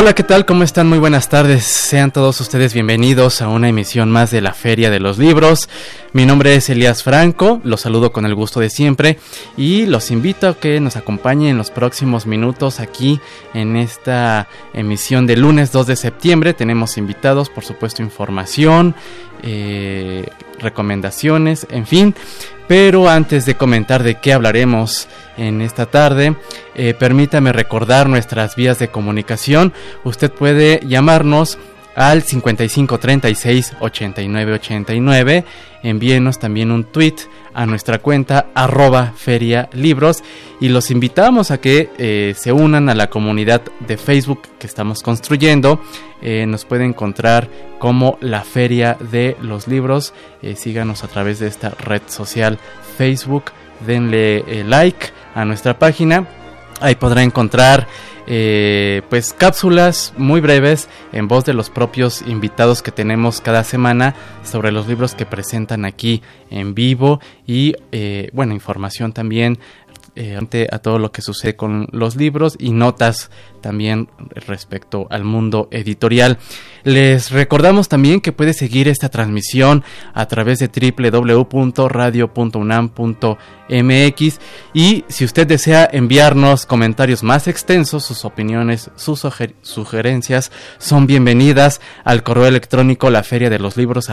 Hola, ¿qué tal? ¿Cómo están? Muy buenas tardes. Sean todos ustedes bienvenidos a una emisión más de la Feria de los Libros. Mi nombre es Elías Franco, los saludo con el gusto de siempre y los invito a que nos acompañen en los próximos minutos aquí en esta emisión de lunes 2 de septiembre. Tenemos invitados, por supuesto, información, eh, recomendaciones, en fin. Pero antes de comentar de qué hablaremos en esta tarde, eh, permítame recordar nuestras vías de comunicación. Usted puede llamarnos al 5536 8989. Envíenos también un tweet a nuestra cuenta arroba feria libros y los invitamos a que eh, se unan a la comunidad de Facebook que estamos construyendo. Eh, nos puede encontrar como la feria de los libros. Eh, síganos a través de esta red social Facebook. Denle like a nuestra página. Ahí podrá encontrar eh, pues cápsulas muy breves en voz de los propios invitados que tenemos cada semana sobre los libros que presentan aquí en vivo y eh, bueno información también eh, a todo lo que sucede con los libros y notas también respecto al mundo editorial. Les recordamos también que puede seguir esta transmisión a través de www.radio.unam.mx y si usted desea enviarnos comentarios más extensos, sus opiniones, sus sugerencias son bienvenidas al correo electrónico la feria de los libros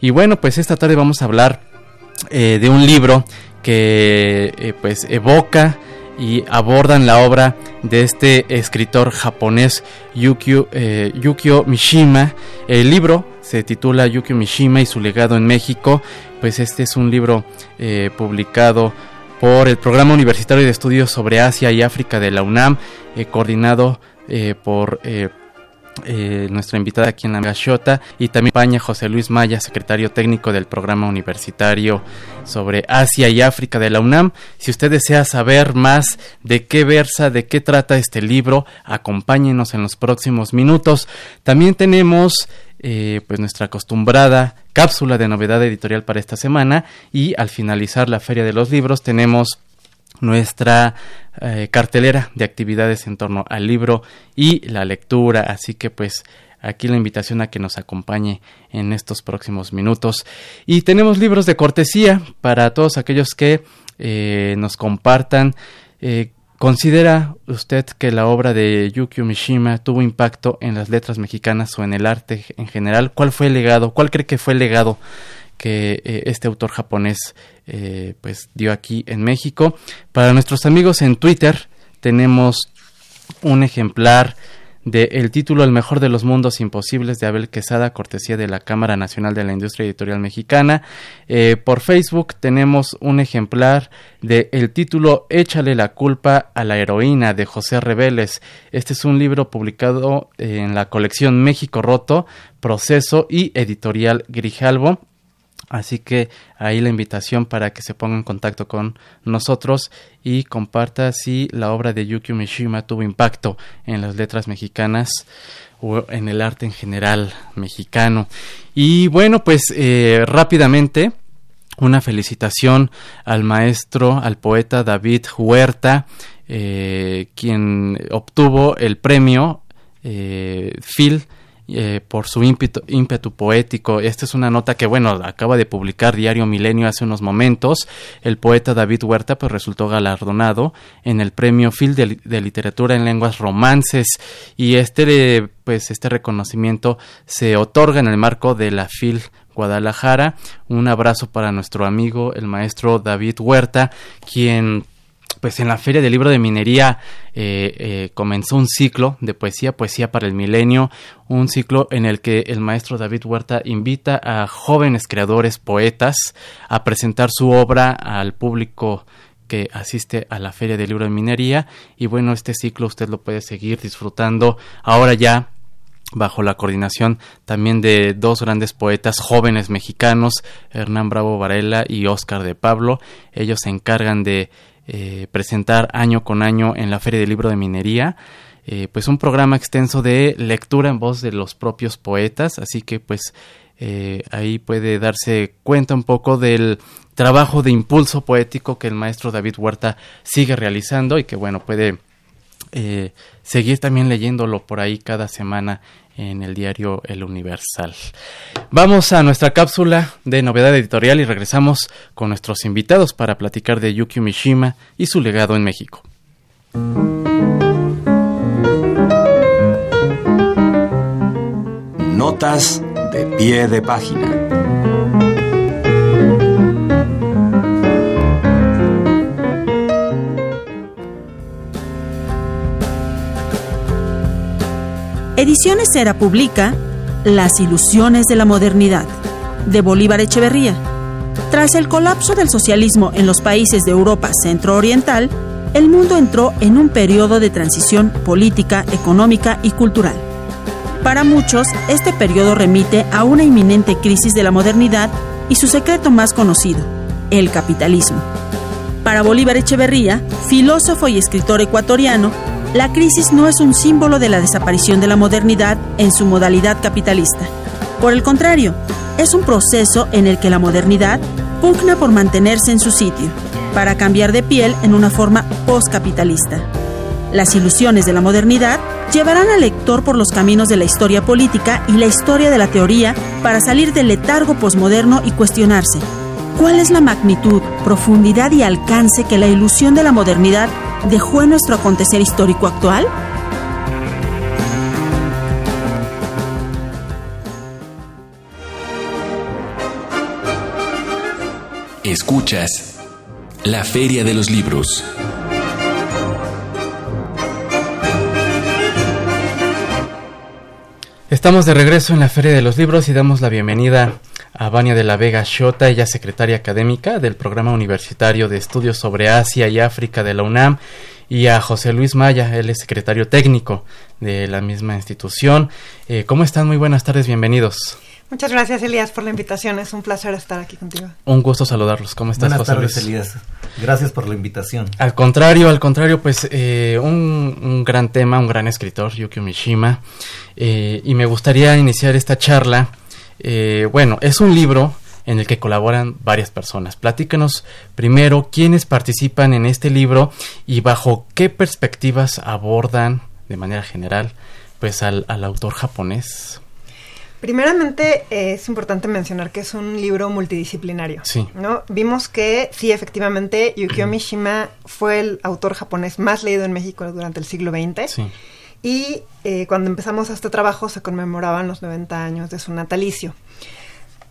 y bueno pues esta tarde vamos a hablar eh, de un libro que eh, pues evoca y abordan la obra de este escritor japonés Yukio, eh, Yukio Mishima. El libro se titula Yukio Mishima y su legado en México. Pues este es un libro eh, publicado por el Programa Universitario de Estudios sobre Asia y África de la UNAM, coordinado por eh, nuestra invitada aquí en la Gachota y también España José Luis Maya, secretario técnico del programa universitario sobre Asia y África de la UNAM. Si usted desea saber más de qué versa, de qué trata este libro, acompáñenos en los próximos minutos. También tenemos eh, pues nuestra acostumbrada cápsula de novedad editorial para esta semana y al finalizar la feria de los libros tenemos nuestra eh, cartelera de actividades en torno al libro y la lectura. Así que pues aquí la invitación a que nos acompañe en estos próximos minutos. Y tenemos libros de cortesía para todos aquellos que eh, nos compartan. Eh, ¿Considera usted que la obra de Yukio Mishima tuvo impacto en las letras mexicanas o en el arte en general? ¿Cuál fue el legado? ¿Cuál cree que fue el legado que este autor japonés eh, pues dio aquí en México. Para nuestros amigos en Twitter tenemos un ejemplar de el título El mejor de los mundos imposibles de Abel Quesada, cortesía de la Cámara Nacional de la Industria Editorial Mexicana. Eh, por Facebook tenemos un ejemplar de el título Échale la culpa a la heroína de José Reveles. Este es un libro publicado en la colección México Roto, Proceso y Editorial Grijalvo. Así que ahí la invitación para que se ponga en contacto con nosotros y comparta si la obra de Yukio Mishima tuvo impacto en las letras mexicanas o en el arte en general mexicano. Y bueno, pues eh, rápidamente una felicitación al maestro, al poeta David Huerta, eh, quien obtuvo el premio eh, Phil eh, por su ímpetu, poético. Esta es una nota que, bueno, acaba de publicar Diario Milenio hace unos momentos. El poeta David Huerta pues resultó galardonado en el premio Phil de, Literatura en Lenguas Romances y este, pues, este reconocimiento se otorga en el marco de la Phil Guadalajara. Un abrazo para nuestro amigo el maestro David Huerta, quien pues en la Feria del Libro de Minería eh, eh, comenzó un ciclo de poesía, poesía para el milenio, un ciclo en el que el maestro David Huerta invita a jóvenes creadores, poetas, a presentar su obra al público que asiste a la Feria del Libro de Minería y bueno, este ciclo usted lo puede seguir disfrutando ahora ya bajo la coordinación también de dos grandes poetas jóvenes mexicanos, Hernán Bravo Varela y Óscar de Pablo. Ellos se encargan de eh, presentar año con año en la Feria del Libro de Minería. Eh, pues un programa extenso de lectura en voz de los propios poetas, así que pues eh, ahí puede darse cuenta un poco del trabajo de impulso poético que el maestro David Huerta sigue realizando y que bueno puede seguir también leyéndolo por ahí cada semana en el diario El Universal. Vamos a nuestra cápsula de novedad editorial y regresamos con nuestros invitados para platicar de Yukio Mishima y su legado en México. Notas de pie de página. Ediciones Era publica Las ilusiones de la modernidad, de Bolívar Echeverría. Tras el colapso del socialismo en los países de Europa centro-oriental, el mundo entró en un periodo de transición política, económica y cultural. Para muchos, este periodo remite a una inminente crisis de la modernidad y su secreto más conocido, el capitalismo. Para Bolívar Echeverría, filósofo y escritor ecuatoriano, la crisis no es un símbolo de la desaparición de la modernidad en su modalidad capitalista. Por el contrario, es un proceso en el que la modernidad pugna por mantenerse en su sitio, para cambiar de piel en una forma postcapitalista. Las ilusiones de la modernidad llevarán al lector por los caminos de la historia política y la historia de la teoría para salir del letargo posmoderno y cuestionarse. ¿Cuál es la magnitud, profundidad y alcance que la ilusión de la modernidad dejó en nuestro acontecer histórico actual? Escuchas la Feria de los Libros. Estamos de regreso en la Feria de los Libros y damos la bienvenida a Vania de la Vega Shota, ella secretaria académica del Programa Universitario de Estudios sobre Asia y África de la UNAM, y a José Luis Maya, él es secretario técnico de la misma institución. Eh, ¿Cómo están? Muy buenas tardes, bienvenidos. Muchas gracias, Elías, por la invitación. Es un placer estar aquí contigo. Un gusto saludarlos. ¿Cómo estás, Buenas tardes, Elías. Gracias por la invitación. Al contrario, al contrario, pues eh, un, gran tema, un gran escritor, Yukio Mishima. Eh, y me gustaría iniciar esta charla eh, bueno, es un libro en el que colaboran varias personas. Platícanos primero quiénes participan en este libro y bajo qué perspectivas abordan de manera general pues al, autor japonés. Primeramente es importante mencionar que es un libro multidisciplinario. Sí. ¿no? Vimos que sí, efectivamente, Yukio Mishima fue el autor japonés más leído en México durante el siglo XX. Sí. Y eh, cuando empezamos este trabajo se conmemoraban los 90 años de su natalicio.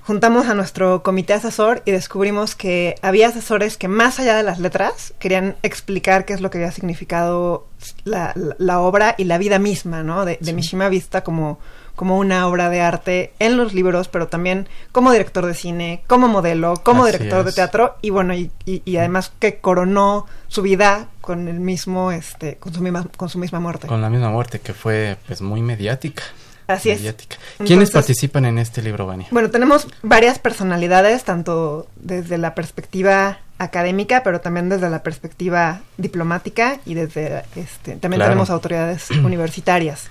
Juntamos a nuestro comité asesor y descubrimos que había asesores que más allá de las letras querían explicar qué es lo que había significado la, obra y la vida misma ¿no? de, Mishima Vista como, como una obra de arte en los libros, pero también como director de cine, como modelo, como director de teatro y bueno, y, y, además que coronó su vida con el mismo, este, con su misma, con su misma muerte. Con la misma muerte que fue pues muy mediática. Así mediática. es. ¿Quiénes participan en este libro, Vania? Bueno, tenemos varias personalidades, tanto desde la perspectiva académica, pero también desde la perspectiva diplomática y desde este, también tenemos autoridades universitarias.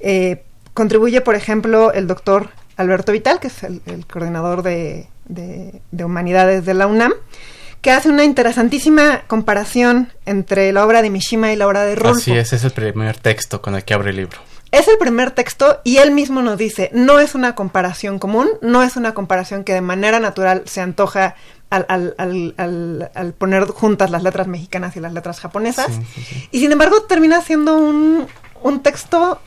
Eh, Contribuye, por ejemplo, el doctor Alberto Vital, que es el, coordinador de, humanidades de la UNAM, que hace una interesantísima comparación entre la obra de Mishima y la obra de Rolfo. Así es, es el primer texto con el que abre el libro. Es el primer texto y él mismo nos dice, no es una comparación común, no es una comparación que de manera natural se antoja al, poner juntas las letras mexicanas y las letras japonesas. Y sin embargo termina siendo un, un texto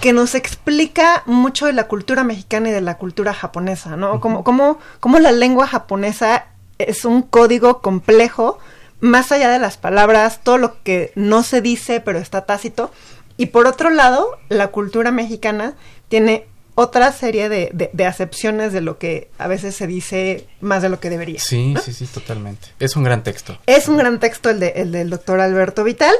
que nos explica mucho de la cultura mexicana y de la cultura japonesa, ¿no? Como, como, como la lengua japonesa es un código complejo, más allá de las palabras, todo lo que no se dice pero está tácito. Y por otro lado, la cultura mexicana tiene otra serie de, de, acepciones de lo que a veces se dice más de lo que debería. Sí, sí, sí, totalmente. Es un gran texto. Es un gran texto el, de, el del doctor Alberto Vital.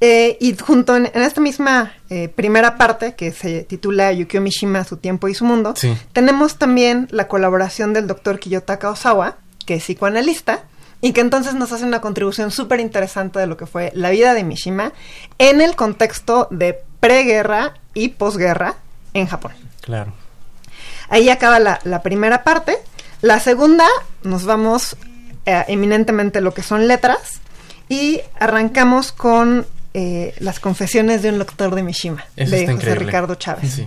Eh, y junto en, esta misma eh, primera parte, que se titula Yukio Mishima, su tiempo y su mundo, tenemos también la colaboración del doctor Kiyotaka Osawa, que es psicoanalista, y que entonces nos hace una contribución súper interesante de lo que fue la vida de Mishima en el contexto de preguerra y posguerra en Japón. Claro. Ahí acaba la, primera parte. La segunda, nos vamos eh, eminentemente lo que son letras y arrancamos con eh, las confesiones de un lector de Mishima, de José Ricardo Chávez.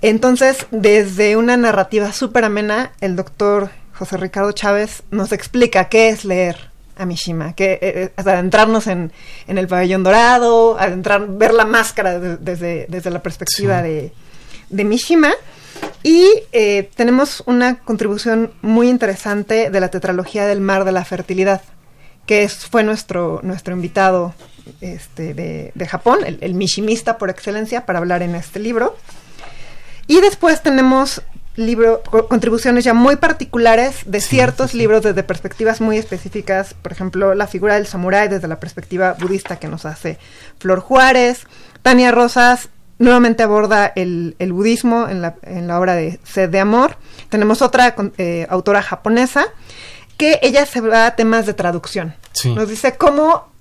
Entonces, desde una narrativa súper amena, el doctor José Ricardo Chávez nos explica qué es leer a Mishima, que eh, eh adentrarnos en, el pabellón dorado, adentrar, ver la máscara desde, desde la perspectiva de, de, Mishima. Y eh, tenemos una contribución muy interesante de la tetralogía del mar de la fertilidad, que es, fue nuestro, nuestro invitado este, de, Japón, el, Mishimista por excelencia, para hablar en este libro. Y después tenemos libro, contribuciones ya muy particulares de ciertos libros desde perspectivas muy específicas, por ejemplo, la figura del samurái desde la perspectiva budista que nos hace Flor Juárez, Tania Rosas nuevamente aborda el, budismo en la, en la, obra de Sed de Amor, tenemos otra eh, autora japonesa que ella se va a temas de traducción, nos dice cómo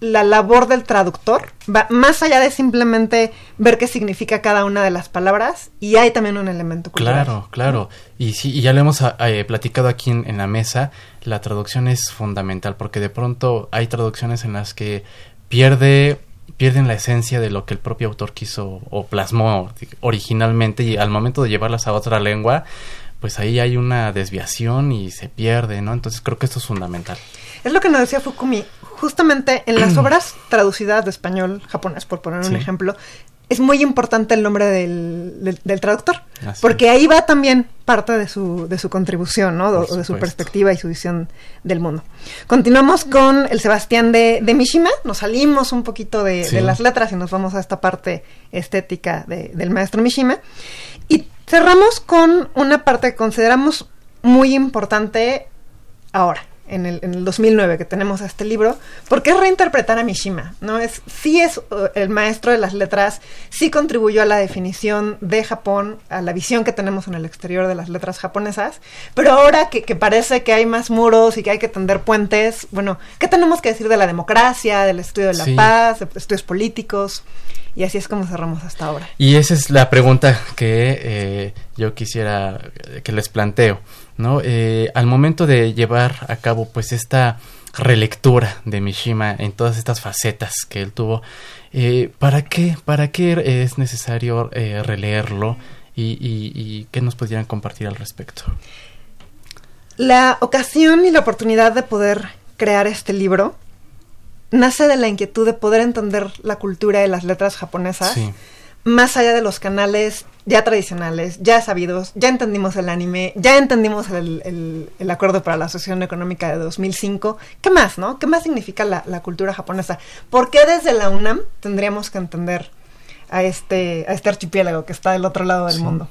la labor del traductor va más allá de simplemente ver qué significa cada una de las palabras y hay también un elemento cultural. Claro, claro. Y sí, y ya lo hemos ah, eh, platicado aquí en, la mesa, la traducción es fundamental porque de pronto hay traducciones en las que pierde pierden la esencia de lo que el propio autor quiso o plasmó originalmente y al momento de llevarlas a otra lengua, pues ahí hay una desviación y se pierde, ¿no? Entonces creo que esto es fundamental. Es lo que nos decía Fukumi justamente en las obras traducidas de español japonés, por poner un ejemplo, es muy importante el nombre del, del, traductor, porque ahí va también parte de su, de su contribución, ¿no? de su perspectiva y su visión del mundo. Continuamos con el Sebastián de, de Mishima, nos salimos un poquito de, de, las letras y nos vamos a esta parte estética del maestro Mishima. Y cerramos con una parte que consideramos muy importante ahora en el, en el 2009 que tenemos este libro, porque es reinterpretar a Mishima, ¿no? Es, sí es uh, el maestro de las letras, sí contribuyó a la definición de Japón, a la visión que tenemos en el exterior de las letras japonesas, pero ahora que, parece que hay más muros y que hay que tender puentes, bueno, ¿qué tenemos que decir de la democracia, del estudio de la paz, de estudios políticos? Y así es como cerramos hasta ahora. Y esa es la pregunta que eh, yo quisiera que les planteo. ¿No? Eh, al momento de llevar a cabo pues esta relectura de Mishima en todas estas facetas que él tuvo, eh, ¿para qué, para qué es necesario eh, releerlo y, y, qué nos podrían compartir al respecto? La ocasión y la oportunidad de poder crear este libro nace de la inquietud de poder entender la cultura de las letras japonesas más allá de los canales ya tradicionales, ya sabidos, ya entendimos el anime, ya entendimos el, el, acuerdo para la Asociación Económica de 2005. ¿Qué más, no? ¿Qué más significa la, la, cultura japonesa? ¿Por qué desde la UNAM tendríamos que entender a este, a este archipiélago que está del otro lado del mundo?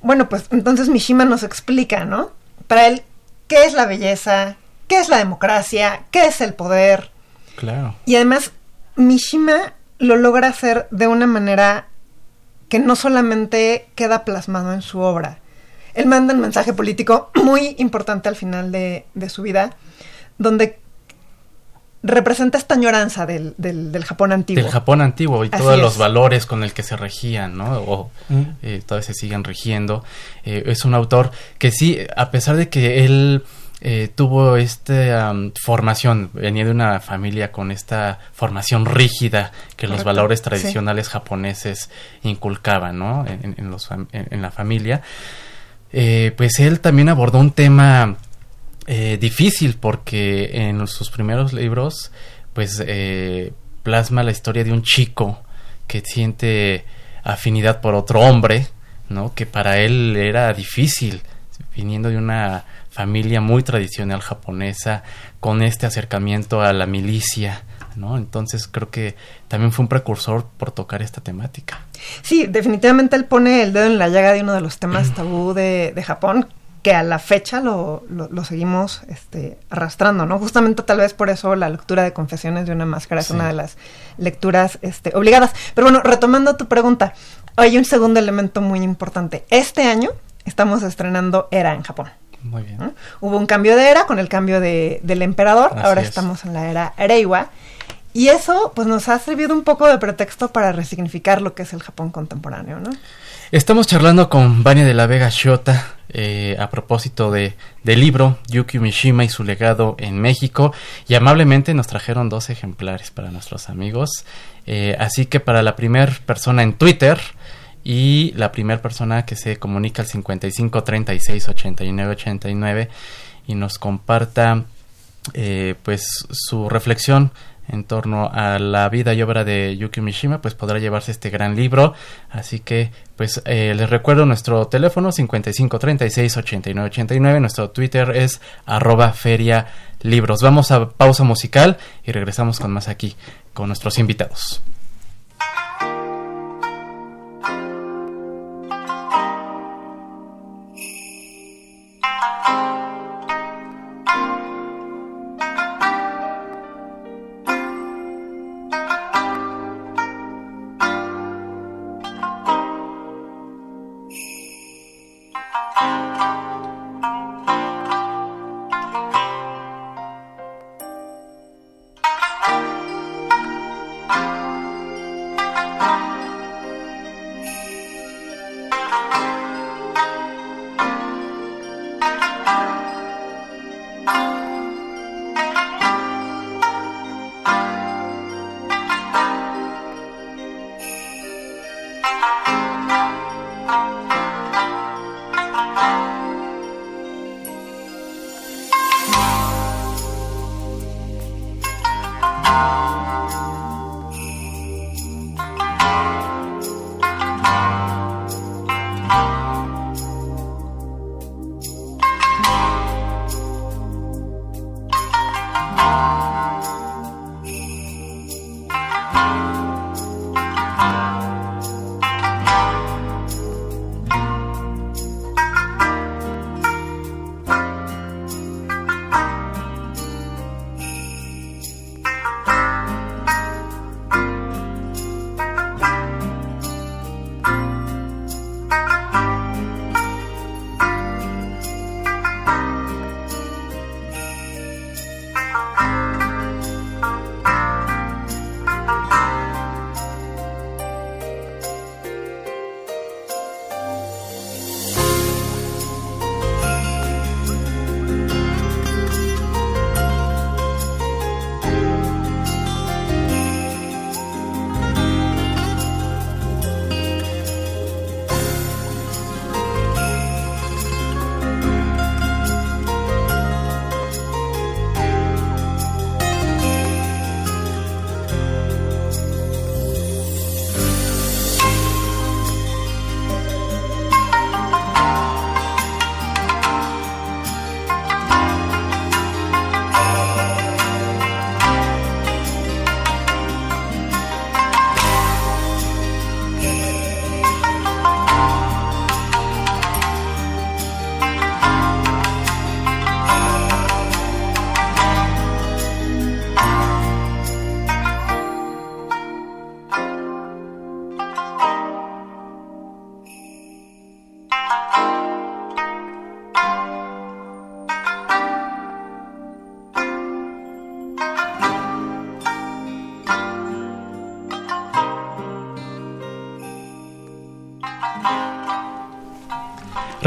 Bueno, pues entonces Mishima nos explica, ¿no? Para él, ¿qué es la belleza? ¿Qué es la democracia? ¿Qué es el poder? Claro. Y además, Mishima lo logra hacer de una manera que no solamente queda plasmado en su obra. Él manda un mensaje político muy importante al final de, su vida, donde representa esta añoranza del, del, Japón antiguo. Del Japón antiguo y todos los valores con el que se regían, ¿no? O mm. eh, todavía se siguen rigiendo. Eh, es un autor que sí, a pesar de que él eh, tuvo esta formación, venía de una familia con esta formación rígida que los valores tradicionales japoneses inculcaban ¿no? en, los, en, la familia. Eh, pues él también abordó un tema eh, difícil porque en sus primeros libros pues plasma la historia de un chico que siente afinidad por otro hombre, ¿no? Que para él era difícil, viniendo de una familia muy tradicional japonesa, con este acercamiento a la milicia, ¿no? Entonces creo que también fue un precursor por tocar esta temática. Sí, definitivamente él pone el dedo en la llaga de uno de los temas tabú de, de Japón, que a la fecha lo, lo, seguimos este, arrastrando, ¿no? Justamente tal vez por eso la lectura de Confesiones de una máscara es una de las lecturas este, obligadas. Pero bueno, retomando tu pregunta, hay un segundo elemento muy importante. Este año estamos estrenando Era en Japón. Muy bien. Hubo un cambio de era con el cambio de, del emperador, ahora estamos en la era Reiwa. Y eso pues nos ha servido un poco de pretexto para resignificar lo que es el Japón contemporáneo, ¿no? Estamos charlando con Vania de la Vega Shota eh, a propósito de, del libro Yuki Mishima y su legado en México y amablemente nos trajeron dos ejemplares para nuestros amigos. Eh, así que para la primera persona en Twitter y la primera persona que se comunica al 55 36 89 89 y nos comparta eh, pues su reflexión en torno a la vida y obra de Yuki Mishima, pues podrá llevarse este gran libro. Así que, pues eh, les recuerdo nuestro teléfono 55368989, nuestro Twitter es arroba feria libros. Vamos a pausa musical y regresamos con más aquí, con nuestros invitados. Bye.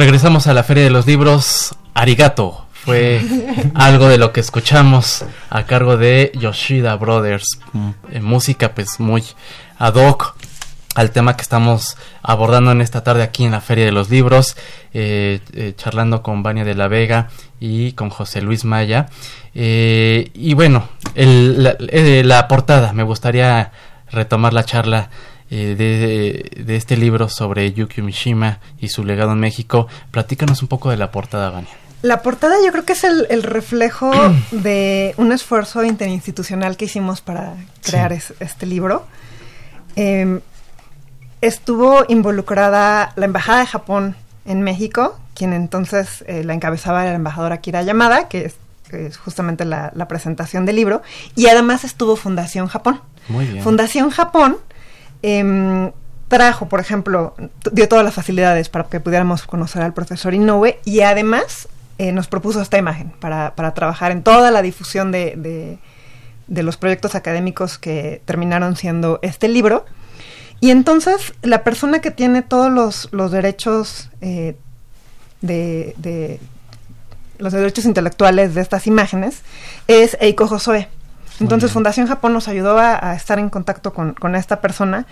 Regresamos a la Feria de los Libros. Arigato fue algo de lo que escuchamos a cargo de Yoshida Brothers. En música pues muy ad hoc al tema que estamos abordando en esta tarde aquí en la Feria de los Libros, eh, eh, charlando con Vania de la Vega y con José Luis Maya. Eh, y bueno, la, la, portada, me gustaría retomar la charla eh, de, de, este libro sobre Yukio Mishima y su legado en México. Platícanos un poco de la portada, Vania. La portada yo creo que es el, reflejo de un esfuerzo interinstitucional que hicimos para crear este libro. Em, estuvo involucrada la Embajada de Japón en México, quien entonces eh, la encabezaba la embajadora Kira Yamada, que es, justamente la, presentación del libro, y además estuvo Fundación Japón. Muy bien. Fundación Japón em, trajo, por ejemplo, dio todas las facilidades para que pudiéramos conocer al profesor Inoue y además eh, nos propuso esta imagen para, para, trabajar en toda la difusión de, de, los proyectos académicos que terminaron siendo este libro. Y entonces la persona que tiene todos los, los derechos eh, de, los derechos intelectuales de estas imágenes es Eiko Josoe. Entonces Fundación Japón nos ayudó a, estar en contacto con, con, esta persona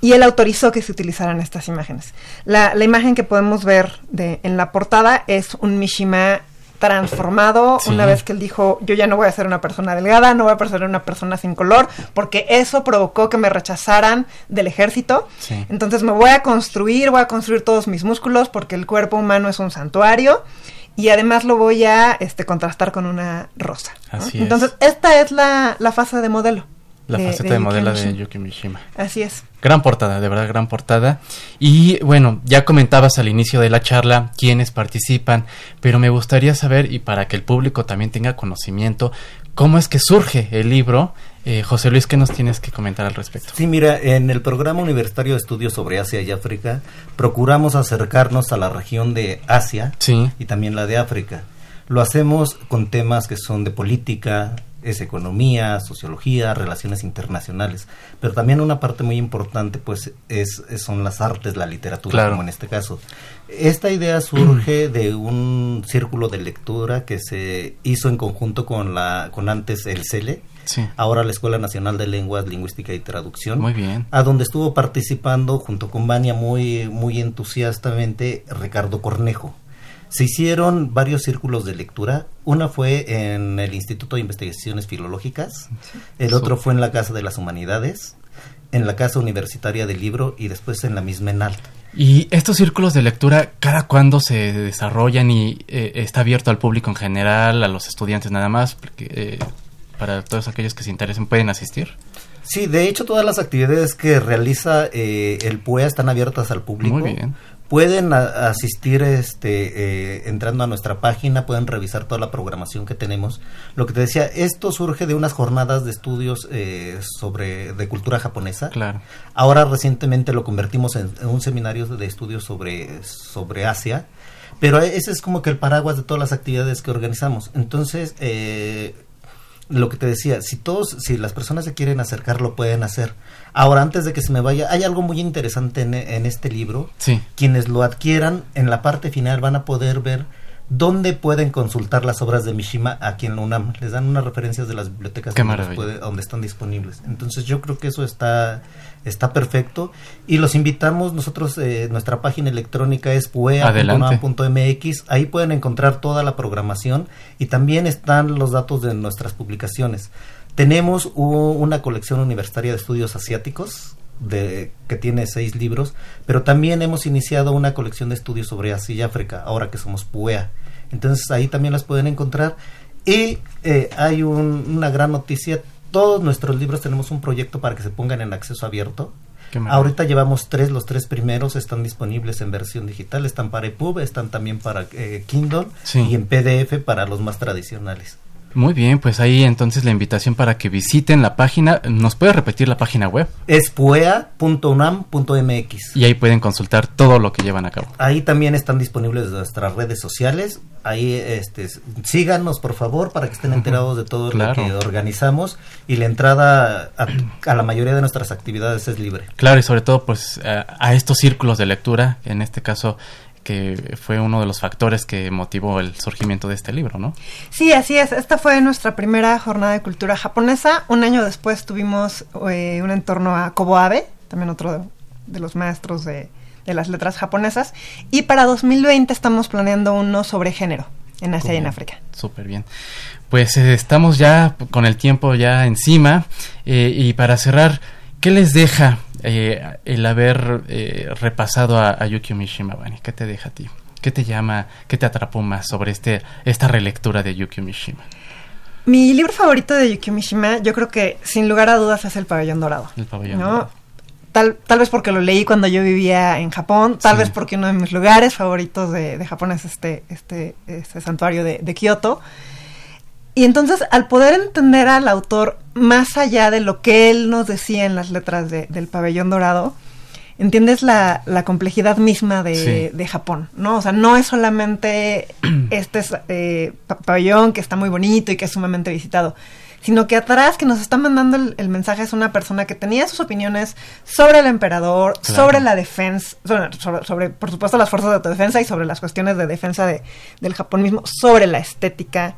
y él autorizó que se utilizaran estas imágenes. La, la imagen que podemos ver de, en la portada es un Mishima transformado. Una vez que él dijo, yo ya no voy a ser una persona delgada, no voy a ser una persona sin color, porque eso provocó que me rechazaran del ejército. Entonces me voy a construir, voy a construir todos mis músculos porque el cuerpo humano es un santuario y además lo voy a este, contrastar con una rosa. Entonces esta es la, la fase de modelo. La faceta de, modelo de Yuki Mishima. Así es. Gran portada, de verdad, gran portada. Y bueno, ya comentabas al inicio de la charla quiénes participan, pero me gustaría saber, y para que el público también tenga conocimiento, cómo es que surge el libro. Eh, José Luis, ¿qué nos tienes que comentar al respecto? Sí, mira, en el programa universitario de estudios sobre Asia y África, procuramos acercarnos a la región de Asia y también la de África. Lo hacemos con temas que son de política, es economía, sociología, relaciones internacionales, pero también una parte muy importante pues es, son las artes, la literatura, como en este caso. Esta idea surge de un círculo de lectura que se hizo en conjunto con la con antes el CELE, ahora la Escuela Nacional de Lenguas, Lingüística y Traducción. Muy bien. A donde estuvo participando junto con Vania muy muy entusiastamente Ricardo Cornejo. Se hicieron varios círculos de lectura. Una fue en el Instituto de Investigaciones Filológicas, el otro fue en la Casa de las Humanidades, en la Casa Universitaria del Libro y después en la misma ENALT. ¿Y estos círculos de lectura cada cuándo se desarrollan y eh, está abierto al público en general, a los estudiantes nada más? Porque, eh, para todos aquellos que se interesen, ¿pueden asistir? Sí, de hecho todas las actividades que realiza eh, el PUEA están abiertas al público. Muy bien. Pueden asistir este eh, entrando a nuestra página pueden revisar toda la programación que tenemos. Lo que te decía esto surge de unas jornadas de estudios eh, sobre de cultura japonesa. Claro. Ahora recientemente lo convertimos en, un seminario de estudios sobre sobre Asia. Pero ese es como que el paraguas de todas las actividades que organizamos. Entonces eh, lo que te decía, si todos, si las personas se quieren acercar, lo pueden hacer. Ahora, antes de que se me vaya, hay algo muy interesante en, en este libro. Sí. Quienes lo adquieran, en la parte final van a poder ver ¿Dónde pueden consultar las obras de Mishima aquí en la UNAM? Les dan unas referencias de las bibliotecas donde, están disponibles. Entonces yo creo que eso está, está perfecto. Y los invitamos, nosotros, eh, nuestra página electrónica es puea.unam.mx. Ahí pueden encontrar toda la programación y también están los datos de nuestras publicaciones. Tenemos una colección universitaria de estudios asiáticos de, que tiene seis libros, pero también hemos iniciado una colección de estudios sobre Asia y África, ahora que somos PUEA. Entonces ahí también las pueden encontrar. Y eh, hay una gran noticia, todos nuestros libros tenemos un proyecto para que se pongan en acceso abierto. Ahorita llevamos tres, los tres primeros están disponibles en versión digital, están para EPUB, están también para eh, Kindle y en PDF para los más tradicionales. Muy bien, pues ahí entonces la invitación para que visiten la página. ¿Nos puede repetir la página web? Es puea.unam.mx. Y ahí pueden consultar todo lo que llevan a cabo. Ahí también están disponibles nuestras redes sociales. Ahí este, síganos, por favor, para que estén enterados de todo lo que organizamos. Y la entrada a, la mayoría de nuestras actividades es libre. Claro, y sobre todo pues a estos círculos de lectura, en este caso que fue uno de los factores que motivó el surgimiento de este libro, ¿no? Sí, así es. Esta fue nuestra primera jornada de cultura japonesa. Un año después tuvimos eh, un entorno a Kobo Abe, también otro de, los maestros de, las letras japonesas. Y para 2020 estamos planeando uno sobre género en Asia y en África. Súper bien. Pues eh, estamos ya con el tiempo ya encima. Eh, y para cerrar, ¿qué les deja eh, el haber eh, repasado a, a, Yukio Mishima, ¿Qué te deja a ti? ¿Qué te llama, qué te atrapó más sobre este, esta relectura de Yukio Mishima? Mi libro favorito de Yukio Mishima, yo creo que sin lugar a dudas es El Pabellón Dorado. El Pabellón Dorado. Tal, tal vez porque lo leí cuando yo vivía en Japón, tal vez porque uno de mis lugares favoritos de, Japón es este, este, este santuario de, de Kioto. Y entonces, al poder entender al autor más allá de lo que él nos decía en las letras del pabellón dorado, entiendes la, complejidad misma de, Japón, ¿no? O sea, no es solamente este eh, pabellón que está muy bonito y que es sumamente visitado, sino que atrás que nos está mandando el, mensaje es una persona que tenía sus opiniones sobre el emperador, sobre la defensa, sobre, por supuesto, las fuerzas de autodefensa y sobre las cuestiones de defensa de, del Japón mismo, sobre la estética.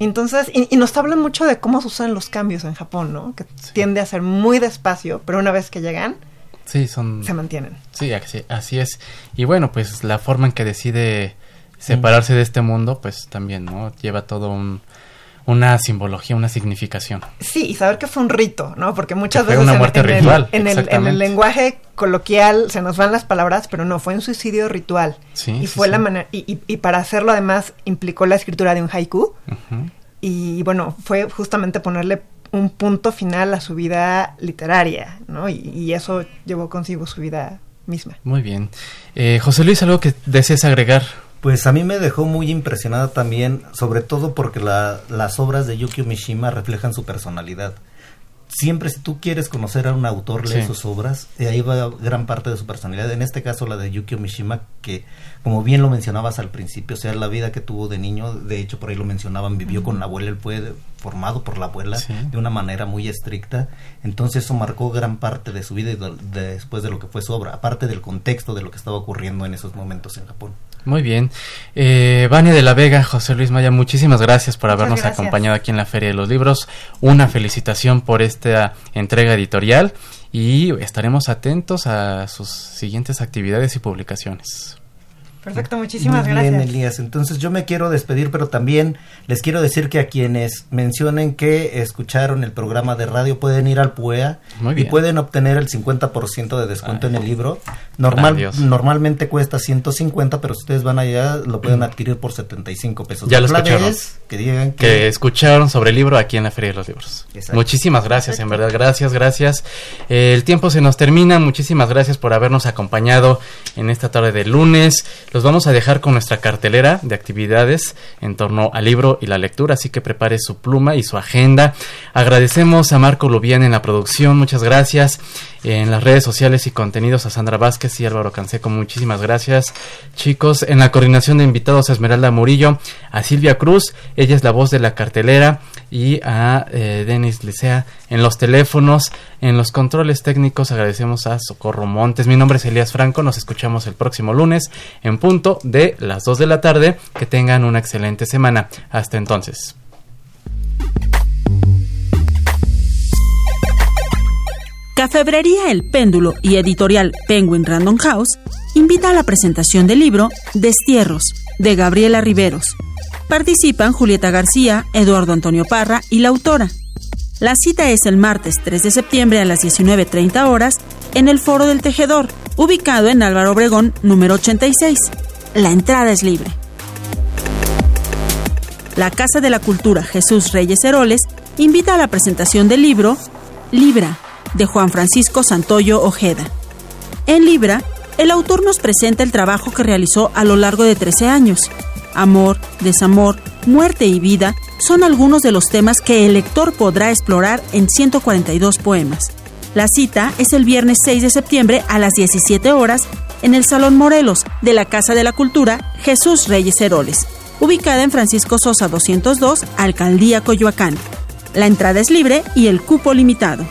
Entonces, y, nos habla mucho de cómo suceden los cambios en Japón, ¿no? Que tiende a ser muy despacio, pero una vez que llegan, sí, son... se mantienen. Sí, así, es. Y bueno, pues la forma en que decide separarse de este mundo, pues también, ¿no? Lleva todo un, una simbología, una significación. Sí, y saber que fue un rito, ¿no? Porque muchas veces una muerte ritual, en, el, en, el, lenguaje coloquial se nos van las palabras, pero no, fue un suicidio ritual. Sí, y fue la manera, y, y, para hacerlo además implicó la escritura de un haiku. Y bueno, fue justamente ponerle un punto final a su vida literaria, ¿no? Y, eso llevó consigo su vida misma. Muy bien. Eh, José Luis, ¿algo que desees agregar? Pues a mí me dejó muy impresionada también, sobre todo porque las obras de Yukio Mishima reflejan su personalidad. Siempre si tú quieres conocer a un autor, lee sus obras, y ahí va gran parte de su personalidad. En este caso la de Yukio Mishima, que como bien lo mencionabas al principio, o sea, la vida que tuvo de niño, de hecho por ahí lo mencionaban, vivió con la abuela, él fue formado por la abuela de una manera muy estricta, entonces eso marcó gran parte de su vida y después de lo que fue su obra, aparte del contexto de lo que estaba ocurriendo en esos momentos en Japón. Muy bien. Eh, Vania de la Vega, José Luis Maya, muchísimas gracias por habernos acompañado aquí en la Feria de los Libros. Una felicitación por esta entrega editorial y estaremos atentos a sus siguientes actividades y publicaciones. Perfecto, muchísimas Muy gracias. Bien, Elías. Entonces yo me quiero despedir, pero también les quiero decir que a quienes mencionen que escucharon el programa de radio pueden ir al PUEA y pueden obtener el 50% de descuento en el libro. Normal, normalmente cuesta 150, pero si ustedes van allá lo pueden adquirir por 75 pesos. Ya lo escucharon. que digan que... escucharon sobre el libro aquí en la Feria de los Libros. Muchísimas gracias, en verdad. Gracias, gracias. el tiempo se nos termina. Muchísimas gracias por habernos acompañado en esta tarde de lunes. Los vamos a dejar con nuestra cartelera de actividades en torno al libro y la lectura, así que prepare su pluma y su agenda. Agradecemos a Marco Lubián en la producción, muchas gracias. En las redes sociales y contenidos a Sandra Vázquez y Álvaro Canseco, muchísimas gracias. Chicos, en la coordinación de invitados a Esmeralda Murillo, a Silvia Cruz, ella es la voz de la cartelera, y a eh, Denis Licea en los teléfonos, en los controles técnicos. Agradecemos a Socorro Montes. Mi nombre es Elías Franco. Nos escuchamos el próximo lunes en punto de las 2 de la tarde. Que tengan una excelente semana. Hasta entonces. Cafebrería El Péndulo y editorial Penguin Random House invita a la presentación del libro Destierros de Gabriela Riveros. Participan Julieta García, Eduardo Antonio Parra y la autora. La cita es el martes 3 de septiembre a las 19.30 horas en el Foro del Tejedor, ubicado en Álvaro Obregón, número 86. La entrada es libre. La Casa de la Cultura Jesús Reyes Heroles invita a la presentación del libro Libra, de Juan Francisco Santoyo Ojeda. En Libra, el autor nos presenta el trabajo que realizó a lo largo de 13 años. Amor, desamor, muerte y vida son algunos de los temas que el lector podrá explorar en 142 poemas. La cita es el viernes 6 de septiembre a las 17 horas en el Salón Morelos de la Casa de la Cultura Jesús Reyes Heroles, ubicada en Francisco Sosa 202, Alcaldía Coyoacán. La entrada es libre y el cupo limitado.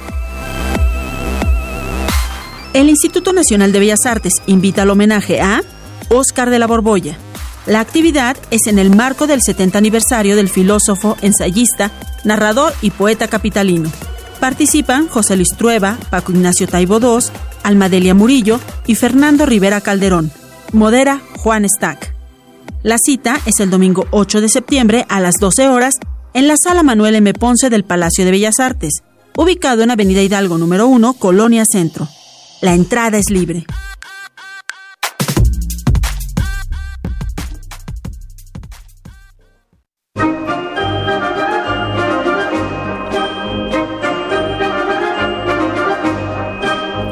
El Instituto Nacional de Bellas Artes invita al homenaje a Óscar de la Borbolla. La actividad es en el marco del 70 aniversario del filósofo, ensayista, narrador y poeta capitalino. Participan José Luis Trueba, Paco Ignacio Taibo II, Almadelia Murillo y Fernando Rivera Calderón. Modera Juan Stack. La cita es el domingo 8 de septiembre a las 12 horas en la sala Manuel M. Ponce del Palacio de Bellas Artes, ubicado en Avenida Hidalgo número 1, Colonia Centro. La entrada es libre.